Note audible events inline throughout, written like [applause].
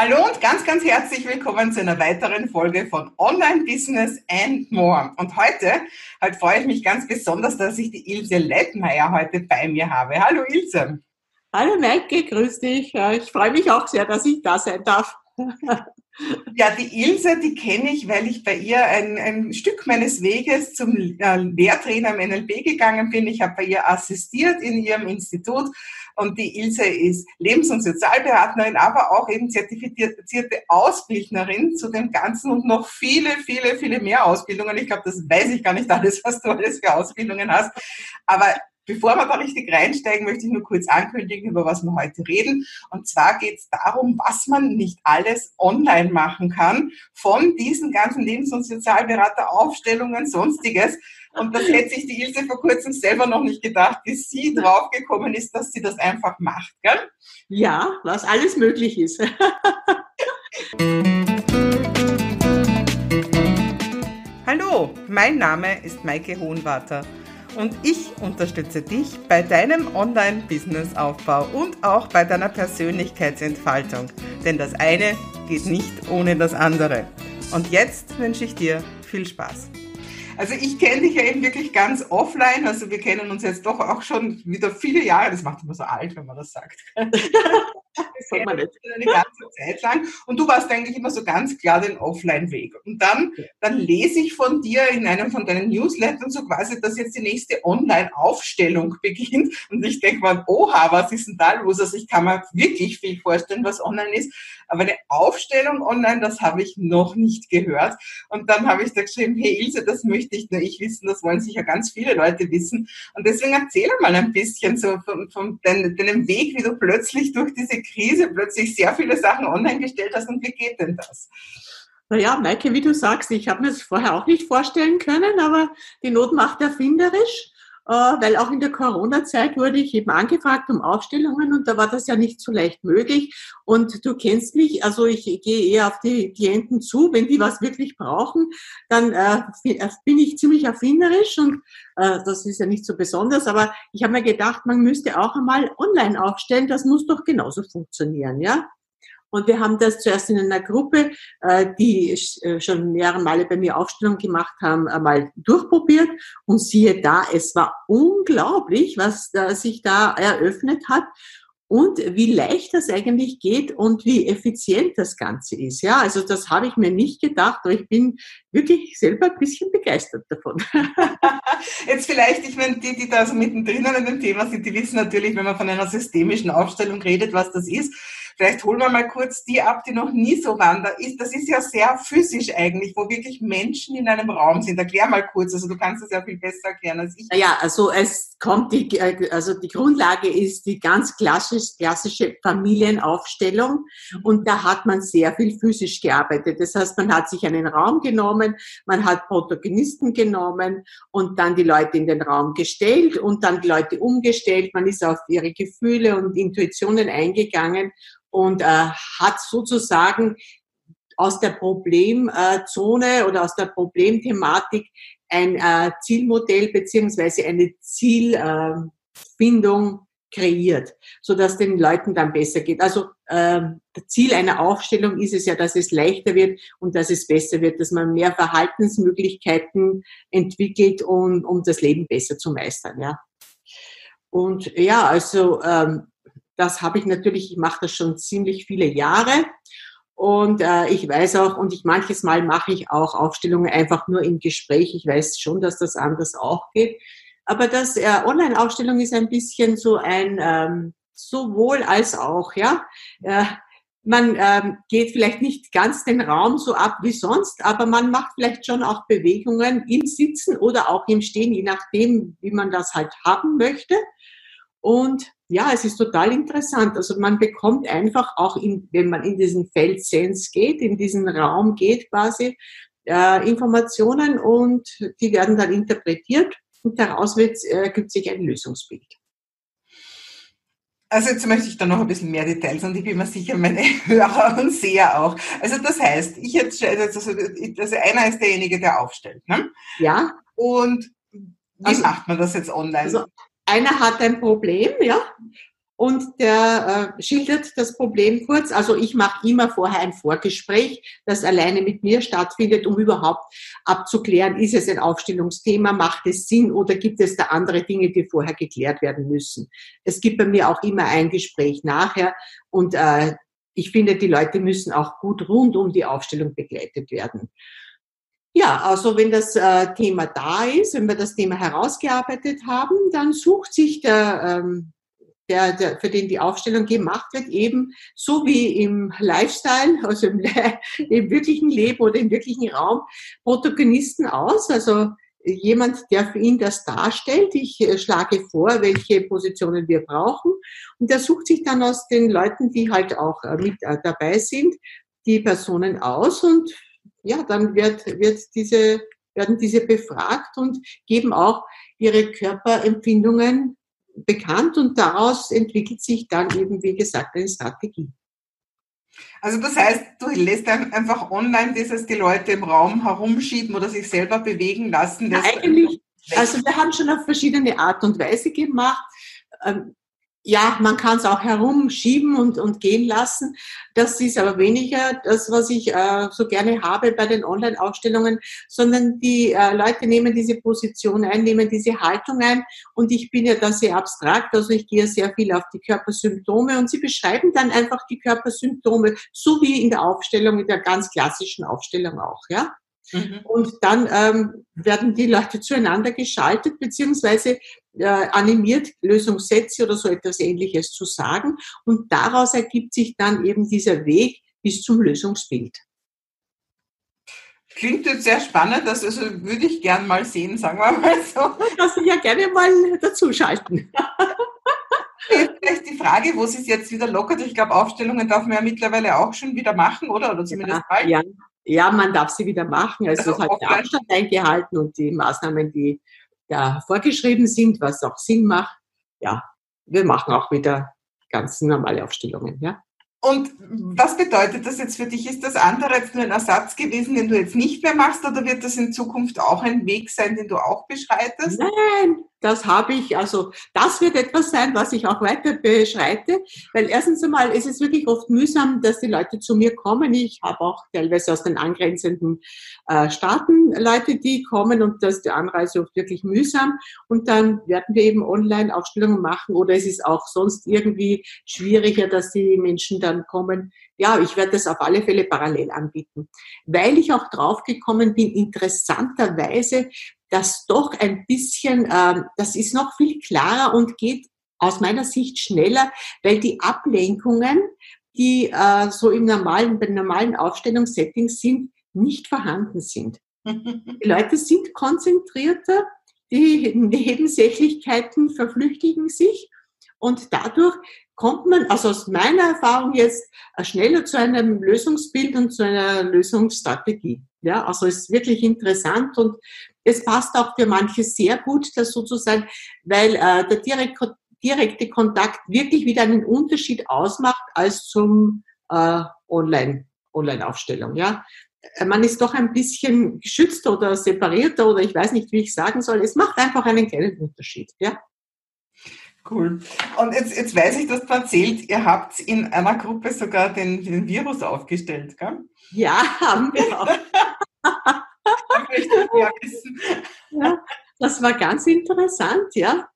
Hallo und ganz, ganz herzlich willkommen zu einer weiteren Folge von Online Business and More. Und heute, heute freue ich mich ganz besonders, dass ich die Ilse Lettmeier heute bei mir habe. Hallo Ilse. Hallo Maike, grüß dich. Ich freue mich auch sehr, dass ich da sein darf. Ja, die Ilse, die kenne ich, weil ich bei ihr ein, ein Stück meines Weges zum äh, Lehrtrainer im NLP gegangen bin. Ich habe bei ihr assistiert in ihrem Institut und die Ilse ist Lebens- und Sozialberaterin, aber auch eben zertifizierte Ausbildnerin zu dem Ganzen und noch viele, viele, viele mehr Ausbildungen. Ich glaube, das weiß ich gar nicht alles, was du alles für Ausbildungen hast. Aber Bevor wir da richtig reinsteigen, möchte ich nur kurz ankündigen, über was wir heute reden. Und zwar geht es darum, was man nicht alles online machen kann, von diesen ganzen Lebens- und Sozialberateraufstellungen, sonstiges. Und das hätte sich die Ilse vor kurzem selber noch nicht gedacht, bis sie draufgekommen ist, dass sie das einfach macht. Gell? Ja, was alles möglich ist. [laughs] Hallo, mein Name ist Maike Hohenwarter und ich unterstütze dich bei deinem Online-Business-Aufbau und auch bei deiner Persönlichkeitsentfaltung. Denn das eine geht nicht ohne das andere. Und jetzt wünsche ich dir viel Spaß. Also ich kenne dich ja eben wirklich ganz offline. Also wir kennen uns jetzt doch auch schon wieder viele Jahre. Das macht immer so alt, wenn man das sagt. [laughs] Das soll man nicht. Eine ganze Zeit lang. Und du warst eigentlich immer so ganz klar den Offline-Weg. Und dann, dann lese ich von dir in einem von deinen Newslettern so quasi, dass jetzt die nächste Online-Aufstellung beginnt. Und ich denke mal, oha, was ist denn da los? Also ich kann mir wirklich viel vorstellen, was online ist. Aber eine Aufstellung online, das habe ich noch nicht gehört. Und dann habe ich da geschrieben, hey Ilse, das möchte ich nur ich wissen, das wollen sicher ganz viele Leute wissen. Und deswegen erzähle mal ein bisschen so von, von deinem, deinem Weg, wie du plötzlich durch diese Krise plötzlich sehr viele Sachen online gestellt hast und wie geht denn das? Naja, Maike, wie du sagst, ich habe mir das vorher auch nicht vorstellen können, aber die Not macht erfinderisch. Äh, weil auch in der Corona-Zeit wurde ich eben angefragt um Aufstellungen und da war das ja nicht so leicht möglich. Und du kennst mich, also ich gehe eher auf die Klienten zu, wenn die was wirklich brauchen, dann äh, bin ich ziemlich erfinderisch und äh, das ist ja nicht so besonders, aber ich habe mir gedacht, man müsste auch einmal online aufstellen, das muss doch genauso funktionieren, ja. Und wir haben das zuerst in einer Gruppe, äh, die äh, schon mehrere Male bei mir Aufstellung gemacht haben, einmal durchprobiert. Und siehe da, es war unglaublich, was sich da eröffnet hat und wie leicht das eigentlich geht und wie effizient das Ganze ist. Ja, also das habe ich mir nicht gedacht, aber ich bin wirklich selber ein bisschen begeistert davon. [laughs] Jetzt vielleicht, ich meine, die, die da so mittendrin in dem Thema sind, die wissen natürlich, wenn man von einer systemischen Aufstellung redet, was das ist. Vielleicht holen wir mal kurz die ab, die noch nie so waren. Das ist ja sehr physisch eigentlich, wo wirklich Menschen in einem Raum sind. Erklär mal kurz, also du kannst das ja viel besser erklären als ich. Ja, also es kommt die, äh, also die Grundlage ist die ganz klassisch, klassische Familienaufstellung und da hat man sehr viel physisch gearbeitet. Das heißt, man hat sich einen Raum genommen, man hat Protagonisten genommen und dann die Leute in den Raum gestellt und dann die Leute umgestellt. Man ist auf ihre Gefühle und Intuitionen eingegangen und äh, hat sozusagen aus der Problemzone oder aus der Problemthematik ein äh, Zielmodell beziehungsweise eine Zielfindung kreiert, so dass den Leuten dann besser geht. Also äh, Ziel einer Aufstellung ist es ja, dass es leichter wird und dass es besser wird, dass man mehr Verhaltensmöglichkeiten entwickelt, um, um das Leben besser zu meistern. Ja. Und ja, also ähm, das habe ich natürlich, ich mache das schon ziemlich viele Jahre. Und äh, ich weiß auch, und ich manches Mal mache ich auch Aufstellungen einfach nur im Gespräch. Ich weiß schon, dass das anders auch geht. Aber das äh, Online-Aufstellung ist ein bisschen so ein ähm, sowohl als auch, ja. Äh, man ähm, geht vielleicht nicht ganz den Raum so ab wie sonst, aber man macht vielleicht schon auch Bewegungen im Sitzen oder auch im Stehen, je nachdem, wie man das halt haben möchte. Und ja, es ist total interessant. Also man bekommt einfach auch, in, wenn man in diesen Feldsens geht, in diesen Raum geht quasi, äh, Informationen und die werden dann interpretiert und daraus wird, äh, gibt sich ein Lösungsbild. Also jetzt möchte ich da noch ein bisschen mehr Details und ich bin mir sicher, meine [laughs] Hörer und Seher auch. Also das heißt, ich jetzt, also, also einer ist derjenige, der aufstellt, ne? Ja. Und wie also, macht man das jetzt online? Also einer hat ein Problem, ja, und der äh, schildert das Problem kurz. Also ich mache immer vorher ein Vorgespräch, das alleine mit mir stattfindet, um überhaupt abzuklären, ist es ein Aufstellungsthema, macht es Sinn oder gibt es da andere Dinge, die vorher geklärt werden müssen. Es gibt bei mir auch immer ein Gespräch nachher und äh, ich finde, die Leute müssen auch gut rund um die Aufstellung begleitet werden. Ja, also wenn das äh, Thema da ist, wenn wir das Thema herausgearbeitet haben, dann sucht sich der, ähm, der, der, für den die Aufstellung gemacht wird, eben so wie im Lifestyle, also im, im wirklichen Leben oder im wirklichen Raum, Protagonisten aus. Also jemand, der für ihn das darstellt. Ich äh, schlage vor, welche Positionen wir brauchen. Und er sucht sich dann aus den Leuten, die halt auch äh, mit dabei sind, die Personen aus und ja, dann wird, wird diese, werden diese befragt und geben auch ihre Körperempfindungen bekannt und daraus entwickelt sich dann eben, wie gesagt, eine Strategie. Also das heißt, du lässt einfach online dieses die Leute im Raum herumschieben oder sich selber bewegen lassen. Eigentlich, also wir haben schon auf verschiedene Art und Weise gemacht. Ja, man kann es auch herumschieben und, und gehen lassen. Das ist aber weniger das, was ich äh, so gerne habe bei den Online-Ausstellungen, sondern die äh, Leute nehmen diese Position ein, nehmen diese Haltung ein und ich bin ja da sehr abstrakt, also ich gehe sehr viel auf die Körpersymptome und sie beschreiben dann einfach die Körpersymptome, so wie in der Aufstellung, in der ganz klassischen Aufstellung auch, ja. Mhm. Und dann ähm, werden die Leute zueinander geschaltet, beziehungsweise äh, animiert, Lösungssätze oder so etwas ähnliches zu sagen. Und daraus ergibt sich dann eben dieser Weg bis zum Lösungsbild. Klingt jetzt sehr spannend, das also würde ich gern mal sehen, sagen wir mal so. [laughs] Das ja gerne mal dazuschalten. Vielleicht die Frage, wo es jetzt wieder lockert. Ich glaube, Aufstellungen darf man ja mittlerweile auch schon wieder machen, oder? Oder zumindest ja, bald. Ja, ja, man darf sie wieder machen. Also, also es hat der Abstand eingehalten und die Maßnahmen, die da vorgeschrieben sind, was auch Sinn macht. Ja, wir machen auch wieder ganz normale Aufstellungen. Ja. Und was bedeutet das jetzt für dich? Ist das andere jetzt nur ein Ersatz gewesen, den du jetzt nicht mehr machst, oder wird das in Zukunft auch ein Weg sein, den du auch beschreitest? Nein, das habe ich, also das wird etwas sein, was ich auch weiter beschreite, weil erstens einmal ist es wirklich oft mühsam, dass die Leute zu mir kommen. Ich habe auch teilweise aus den angrenzenden äh, Staaten Leute, die kommen und das ist die Anreise oft wirklich mühsam und dann werden wir eben Online-Aufstellungen machen oder es ist auch sonst irgendwie schwieriger, dass die Menschen dann kommen. Ja, ich werde das auf alle Fälle parallel anbieten, weil ich auch draufgekommen bin, interessanterweise, das doch ein bisschen, äh, das ist noch viel klarer und geht aus meiner Sicht schneller, weil die Ablenkungen, die äh, so im normalen, bei normalen Aufstellungssettings sind, nicht vorhanden sind. [laughs] Die Leute sind konzentrierter, die Nebensächlichkeiten verflüchtigen sich und dadurch kommt man, also aus meiner Erfahrung jetzt, äh, schneller zu einem Lösungsbild und zu einer Lösungsstrategie. Ja, also es ist wirklich interessant und es passt auch für manche sehr gut, das sozusagen, weil äh, der direkte, direkte Kontakt wirklich wieder einen Unterschied ausmacht als zum äh, Online, Online-Aufstellung. Ja, äh, man ist doch ein bisschen geschützter oder separierter oder ich weiß nicht, wie ich sagen soll. Es macht einfach einen kleinen Unterschied. Ja. Cool. Und jetzt, jetzt weiß ich, dass du erzählt, ihr habt in einer Gruppe sogar den, den Virus aufgestellt, gell? Ja, haben wir auch. [laughs] ja, das war ganz interessant, ja.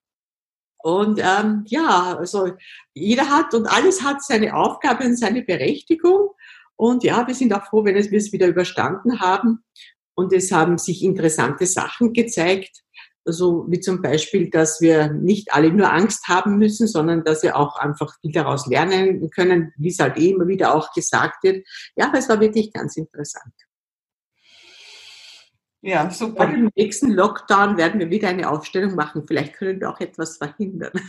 Und ähm, ja, also jeder hat und alles hat seine Aufgabe und seine Berechtigung. Und ja, wir sind auch froh, wenn wir es wieder überstanden haben. Und es haben sich interessante Sachen gezeigt. Also wie zum Beispiel, dass wir nicht alle nur Angst haben müssen, sondern dass wir auch einfach viel daraus lernen können, wie es halt eh immer wieder auch gesagt wird. Ja, es war wirklich ganz interessant. Ja, super. Bei dem nächsten Lockdown werden wir wieder eine Aufstellung machen. Vielleicht können wir auch etwas verhindern. [laughs]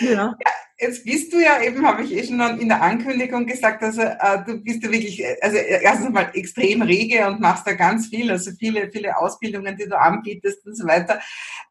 ja. jetzt bist du ja eben, habe ich eh schon in der Ankündigung gesagt, also äh, du bist ja wirklich, also erstens mal extrem rege und machst da ganz viel, also viele, viele Ausbildungen, die du anbietest und so weiter.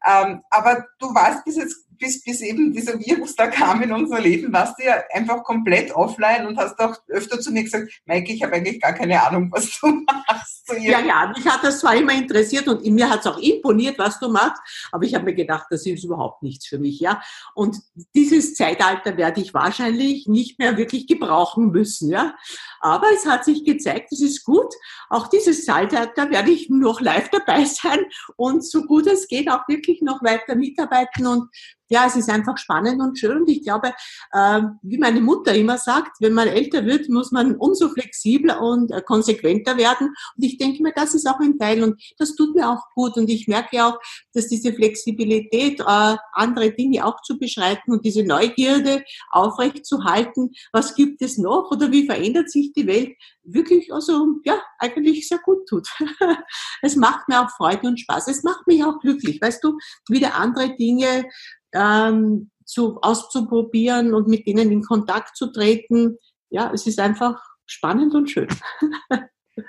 Ähm, aber du warst bis jetzt bis, bis eben dieser Virus da kam in unser Leben, warst du ja einfach komplett offline und hast auch öfter zu mir gesagt, Maike, ich habe eigentlich gar keine Ahnung, was du [laughs] machst. Ja, ja, mich hat das zwar immer interessiert und mir hat es auch imponiert, was du machst, aber ich habe mir gedacht, das ist überhaupt nichts für mich, ja. Und dieses Zeitalter werde ich wahrscheinlich nicht mehr wirklich gebrauchen müssen, ja. Aber es hat sich gezeigt, es ist gut. Auch dieses Zeitalter werde ich noch live dabei sein und so gut es geht auch wirklich noch weiter mitarbeiten und ja, es ist einfach spannend und schön. Und ich glaube, äh, wie meine Mutter immer sagt, wenn man älter wird, muss man umso flexibler und äh, konsequenter werden. Und ich denke mir, das ist auch ein Teil und das tut mir auch gut. Und ich merke auch, dass diese Flexibilität, äh, andere Dinge auch zu beschreiten und diese Neugierde aufrecht zu halten, was gibt es noch oder wie verändert sich die Welt, wirklich also ja eigentlich sehr gut tut. [laughs] es macht mir auch Freude und Spaß. Es macht mich auch glücklich, weißt du, wieder andere Dinge ähm, zu, auszuprobieren und mit denen in Kontakt zu treten. Ja, es ist einfach spannend und schön.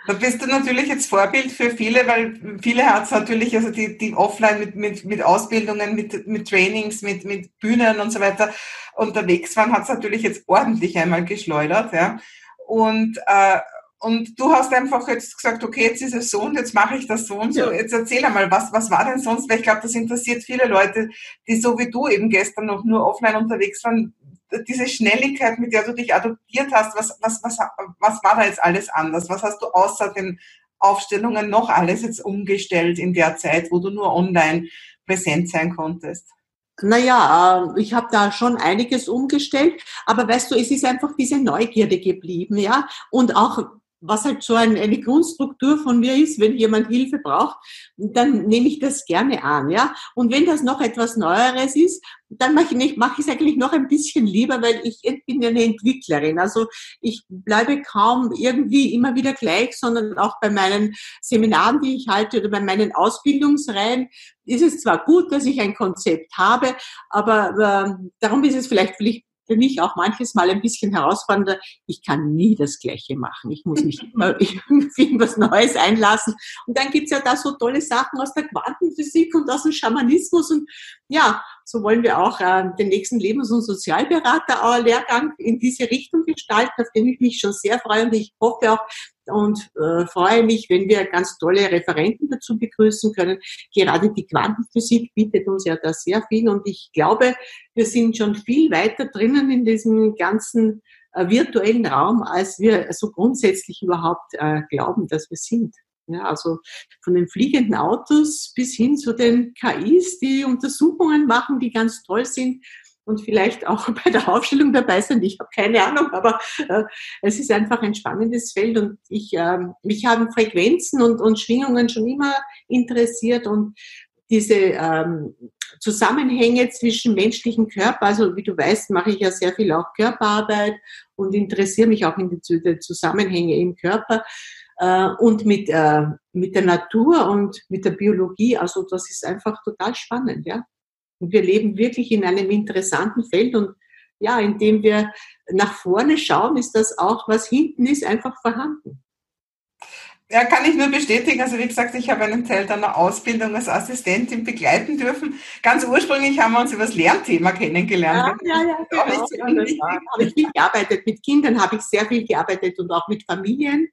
Da bist du natürlich jetzt Vorbild für viele, weil viele hat es natürlich, also die, die offline mit, mit, mit Ausbildungen, mit, mit Trainings, mit, mit Bühnen und so weiter unterwegs waren, hat es natürlich jetzt ordentlich einmal geschleudert. Ja. Und äh, und du hast einfach jetzt gesagt, okay, jetzt ist es so und jetzt mache ich das so und so. Ja. Jetzt erzähl einmal, was, was war denn sonst? Weil ich glaube, das interessiert viele Leute, die so wie du eben gestern noch nur offline unterwegs waren. Diese Schnelligkeit, mit der du dich adoptiert hast, was, was, was, was war da jetzt alles anders? Was hast du außer den Aufstellungen noch alles jetzt umgestellt in der Zeit, wo du nur online präsent sein konntest? Naja, äh, ich habe da schon einiges umgestellt, aber weißt du, es ist einfach diese Neugierde geblieben, ja. Und auch was halt so ein, eine Grundstruktur von mir ist, wenn jemand Hilfe braucht, dann nehme ich das gerne an, ja. Und wenn das noch etwas Neueres ist, dann mache ich, mache ich es eigentlich noch ein bisschen lieber, weil ich bin ja eine Entwicklerin. Also ich bleibe kaum irgendwie immer wieder gleich, sondern auch bei meinen Seminaren, die ich halte oder bei meinen Ausbildungsreihen ist es zwar gut, dass ich ein Konzept habe, aber äh, darum ist es vielleicht, vielleicht für mich auch manches Mal ein bisschen herausfordernder. Ich kann nie das Gleiche machen. Ich muss mich immer [laughs] irgendwie was Neues einlassen. Und dann gibt's ja da so tolle Sachen aus der Quantenphysik und aus dem Schamanismus. Und ja, so wollen wir auch äh, den nächsten Lebens- und Sozialberater-Lehrgang in diese Richtung gestalten, auf den ich mich schon sehr freue. Und ich hoffe auch, und äh, freue mich, wenn wir ganz tolle Referenten dazu begrüßen können. Gerade die Quantenphysik bietet uns ja da sehr viel und ich glaube, wir sind schon viel weiter drinnen in diesem ganzen äh, virtuellen Raum, als wir so grundsätzlich überhaupt äh, glauben, dass wir sind. Ja, also von den fliegenden Autos bis hin zu den KIs, die Untersuchungen machen, die ganz toll sind und vielleicht auch [laughs] bei der Aufstellung dabei sind. Ich habe keine Ahnung, aber äh, es ist einfach ein spannendes Feld und ich, äh, mich haben Frequenzen und, und Schwingungen schon immer interessiert und diese ähm, Zusammenhänge zwischen menschlichen Körper, also wie du weißt, mache ich ja sehr viel auch Körperarbeit und interessiere mich auch in die, Zusammenhänge im Körper äh, und mit, äh, mit der Natur und mit der Biologie. Also das ist einfach total spannend, ja. Und wir leben wirklich in einem interessanten Feld und ja, indem wir nach vorne schauen, ist das auch, was hinten ist, einfach vorhanden. Ja, kann ich nur bestätigen. Also wie gesagt, ich habe einen Teil deiner Ausbildung als Assistentin begleiten dürfen. Ganz ursprünglich haben wir uns über das Lernthema kennengelernt. Ja, ja, ja. Genau. Habe ich viel gearbeitet. Mit Kindern habe ich sehr viel gearbeitet und auch mit Familien.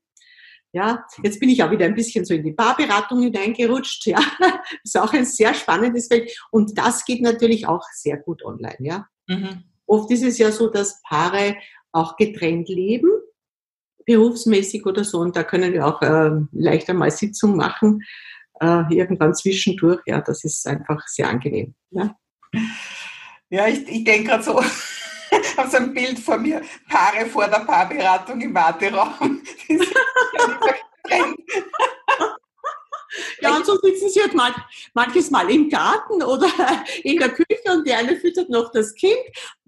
Ja, jetzt bin ich auch wieder ein bisschen so in die Paarberatung hineingerutscht. Ja, das [laughs] ist auch ein sehr spannendes Feld. Und das geht natürlich auch sehr gut online. Ja, mhm. oft ist es ja so, dass Paare auch getrennt leben, berufsmäßig oder so. Und da können wir auch äh, leichter mal Sitzung machen, äh, irgendwann zwischendurch. Ja, das ist einfach sehr angenehm. Ja, ja ich, ich denke gerade so habe so ein Bild vor mir, Paare vor der Paarberatung im Warteraum. [laughs] Ja, und so sitzen sie halt man, manches Mal im Garten oder [laughs] in der Küche und die eine füttert noch das Kind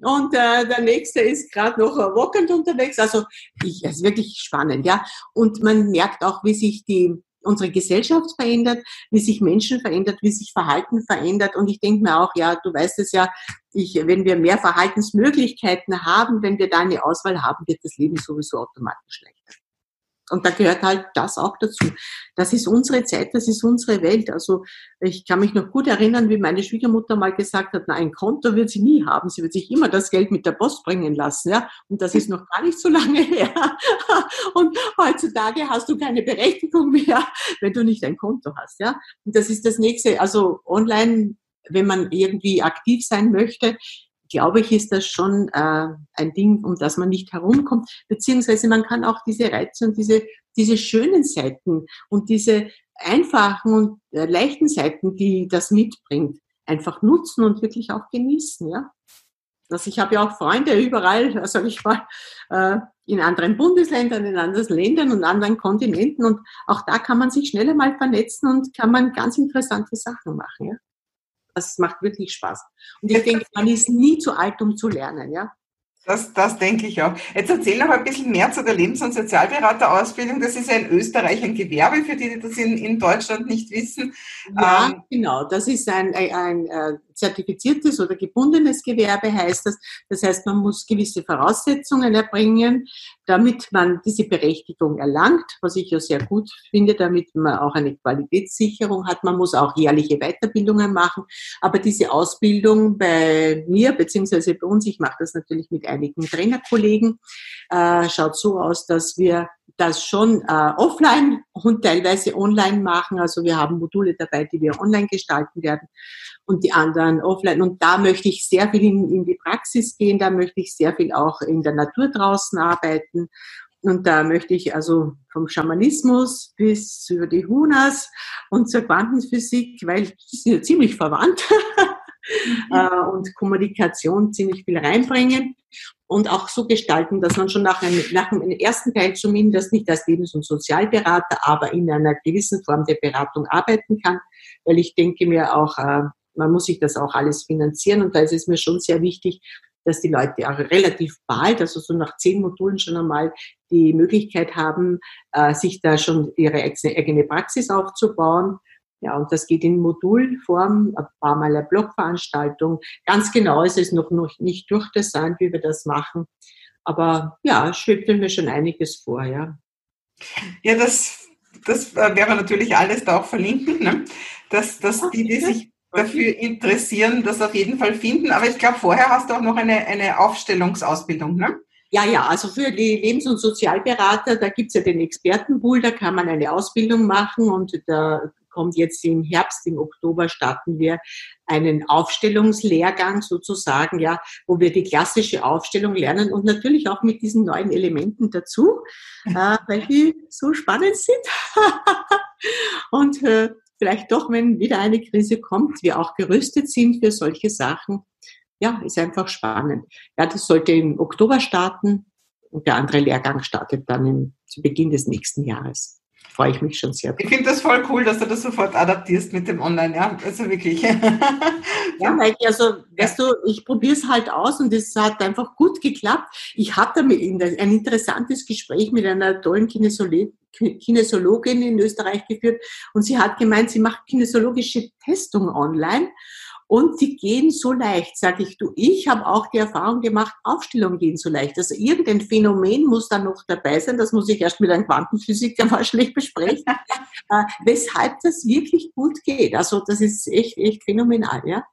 und äh, der nächste ist gerade noch walkend unterwegs. Also ich, ist wirklich spannend, ja. Und man merkt auch, wie sich die unsere Gesellschaft verändert, wie sich Menschen verändert, wie sich Verhalten verändert. Und ich denke mir auch, ja, du weißt es ja, ich, wenn wir mehr Verhaltensmöglichkeiten haben, wenn wir da eine Auswahl haben, wird das Leben sowieso automatisch leichter. Und da gehört halt das auch dazu. Das ist unsere Zeit, das ist unsere Welt. Also ich kann mich noch gut erinnern, wie meine Schwiegermutter mal gesagt hat, na, ein Konto wird sie nie haben. Sie wird sich immer das Geld mit der Post bringen lassen. Ja? Und das ist noch gar nicht so lange [laughs] her. Und heutzutage hast du keine Berechtigung mehr, wenn du nicht ein Konto hast. Ja? Und das ist das nächste. Also online, wenn man irgendwie aktiv sein möchte, glaube ich, ist das schon äh, ein Ding, um das man nicht herumkommt. Beziehungsweise man kann auch diese Reize und diese, diese schönen Seiten und diese einfachen und äh, leichten Seiten, die das mitbringt, einfach nutzen und wirklich auch genießen. Ja? Also ich habe ja auch Freunde überall, [laughs] sage ich mal, äh, in anderen Bundesländern, in anderen Ländern und anderen Kontinenten. Und auch da kann man sich schneller mal vernetzen und kann man ganz interessante Sachen machen. Ja? Das macht wirklich Spaß. Und ich denke, man ist nie zu alt, um zu lernen, ja. Das, das denke ich auch. Jetzt erzähl noch ein bisschen mehr zu der Lebens- und Sozialberaterausbildung. Das ist ja in Österreich ein Gewerbe, für die, die das in, in Deutschland nicht wissen. Ja, ähm, genau. Das ist ein, ein, ein äh, zertifiziertes oder gebundenes Gewerbe, heißt das. Das heißt, man muss gewisse Voraussetzungen erbringen, damit man diese Berechtigung erlangt, was ich ja sehr gut finde, damit man auch eine Qualitätssicherung hat. Man muss auch jährliche Weiterbildungen machen. Aber diese Ausbildung bei mir, beziehungsweise bei uns, ich mache das natürlich mit einigen Trainerkollegen, äh, schaut so aus, dass wir das schon äh, offline und teilweise online machen. Also wir haben Module dabei, die wir online gestalten werden und die anderen offline. Und da möchte ich sehr viel in, in die Praxis gehen, da möchte ich sehr viel auch in der Natur draußen arbeiten. Und da möchte ich also vom Schamanismus bis über die Hunas und zur Quantenphysik, weil die sind ja ziemlich verwandt, [laughs] mhm. Äh, und Kommunikation ziemlich viel reinbringen und auch so gestalten, dass man schon nach, einem, nach dem ersten Teil zumindest nicht als Lebens- und Sozialberater, aber in einer gewissen Form der Beratung arbeiten kann, weil ich denke mir auch, äh, man muss sich das auch alles finanzieren und da ist es mir schon sehr wichtig, dass die Leute auch relativ bald, also so nach zehn Modulen schon einmal die Möglichkeit haben, äh, sich da schon ihre eigene Praxis aufzubauen. Ja, und das geht in Modulform, ein paar Mal eine Blogveranstaltung. Ganz genau ist es noch, noch nicht durchdesignt, wie wir das machen. Aber ja, schwebt mir schon einiges vor, ja. Ja, das, das äh, wäre natürlich alles da auch verlinken, ne? dass, dass die, die sich dafür interessieren, das auf jeden Fall finden. Aber ich glaube, vorher hast du auch noch eine, eine Aufstellungsausbildung, ne? Ja, ja, also für die Lebens- und Sozialberater, da gibt's ja den Expertenpool, da kann man eine Ausbildung machen und da kommt jetzt im Herbst, im Oktober starten wir einen Aufstellungslehrgang sozusagen, ja, wo wir die klassische Aufstellung lernen und natürlich auch mit diesen neuen Elementen dazu, [laughs] äh, weil die so spannend sind. [laughs] und äh, vielleicht doch, wenn wieder eine Krise kommt, wir auch gerüstet sind für solche Sachen. Ja, ist einfach spannend. Ja, das sollte im Oktober starten und der andere Lehrgang startet dann im, zu Beginn des nächsten Jahres. Freue ich mich schon sehr. Ich finde das voll cool, dass du das sofort adaptierst mit dem Online, ja, also wirklich. [laughs] ja, weil, also, weißt du, ich probiere es halt aus und es hat einfach gut geklappt. Ich hatte ein interessantes Gespräch mit einer tollen Kinesiologin Kinesiologin in Österreich geführt und sie hat gemeint, sie macht kinesiologische Testung online und die gehen so leicht, sage ich du. Ich habe auch die Erfahrung gemacht, Aufstellungen gehen so leicht. Also irgendein Phänomen muss da noch dabei sein. Das muss ich erst mit einem Quantenphysiker [laughs] wahrscheinlich besprechen, [laughs] äh, weshalb das wirklich gut geht. Also das ist echt, echt phänomenal, ja.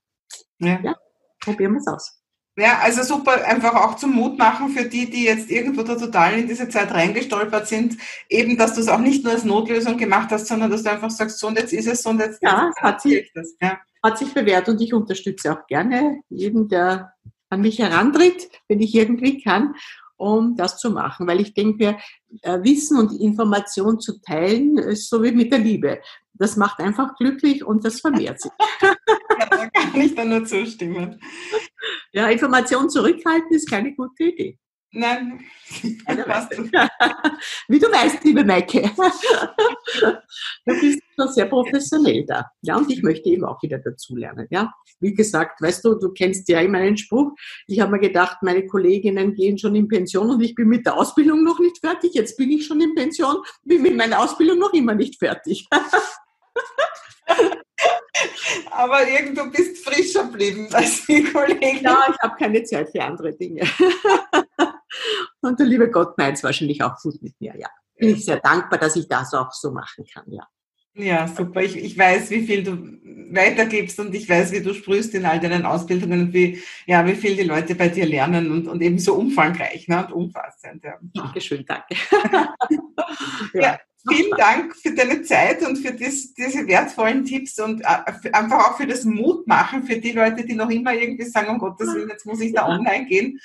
Ja, ja probieren wir es aus. Ja, also super, einfach auch zum Mut machen für die, die jetzt irgendwo da total in diese Zeit reingestolpert sind, eben, dass du es auch nicht nur als Notlösung gemacht hast, sondern dass du einfach sagst, so und jetzt ist es so und jetzt, ja, jetzt hat, sich, das. Ja. Hat sich bewährt und ich unterstütze auch gerne jeden, der an mich herantritt, wenn ich irgendwie kann, um das zu machen, weil ich denke, äh, Wissen und Information zu teilen ist so wie mit der Liebe. Das macht einfach glücklich und das vermehrt sich. [laughs] Ja, da kann ich dann nur zustimmen. Ja, Information zurückhalten ist keine gute Idee. Nein. [laughs] [laughs] Wie du weißt, liebe Maike. [laughs] du bist schon sehr professionell da. Ja, und ich möchte eben auch wieder dazulernen. Ja, wie gesagt, weißt du, du kennst ja immer einen Spruch. Ich habe mir gedacht, meine Kolleginnen gehen schon in Pension und ich bin mit der Ausbildung noch nicht fertig. Jetzt bin ich schon in Pension, bin mit meiner Ausbildung noch immer nicht fertig. Aber irgendwo bist frischer geblieben als die Kollegin. Ja, ich habe keine Zeit für andere Dinge. Und der liebe Gott meint es wahrscheinlich auch gut mit mir, ja. Bin ich sehr dankbar, dass ich das auch so machen kann, ja. Ja, super. Ich, ich weiß, wie viel du weitergibst und ich weiß, wie du sprühst in all deinen Ausbildungen und wie, ja, wie viel die Leute bei dir lernen und, und eben so umfangreich ne, und umfassend. Ja. Dankeschön, danke. ja. [laughs] ja. Vielen Dank für deine Zeit und für das, diese wertvollen Tipps und äh, einfach auch für das Mutmachen für die Leute, die noch immer irgendwie sagen, um Gottes Willen, jetzt muss ich da online gehen.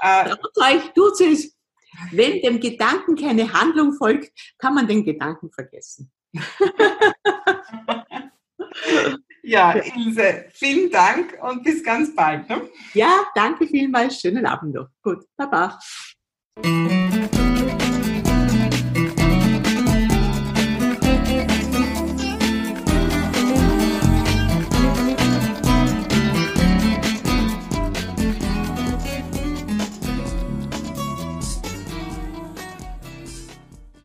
Äh, euch tut es. Wenn dem Gedanken keine Handlung folgt, kann man den Gedanken vergessen. [laughs] ja, Ilse, vielen Dank und bis ganz bald. Ne? Ja, danke vielmals. Schönen Abend noch. Gut, Baba.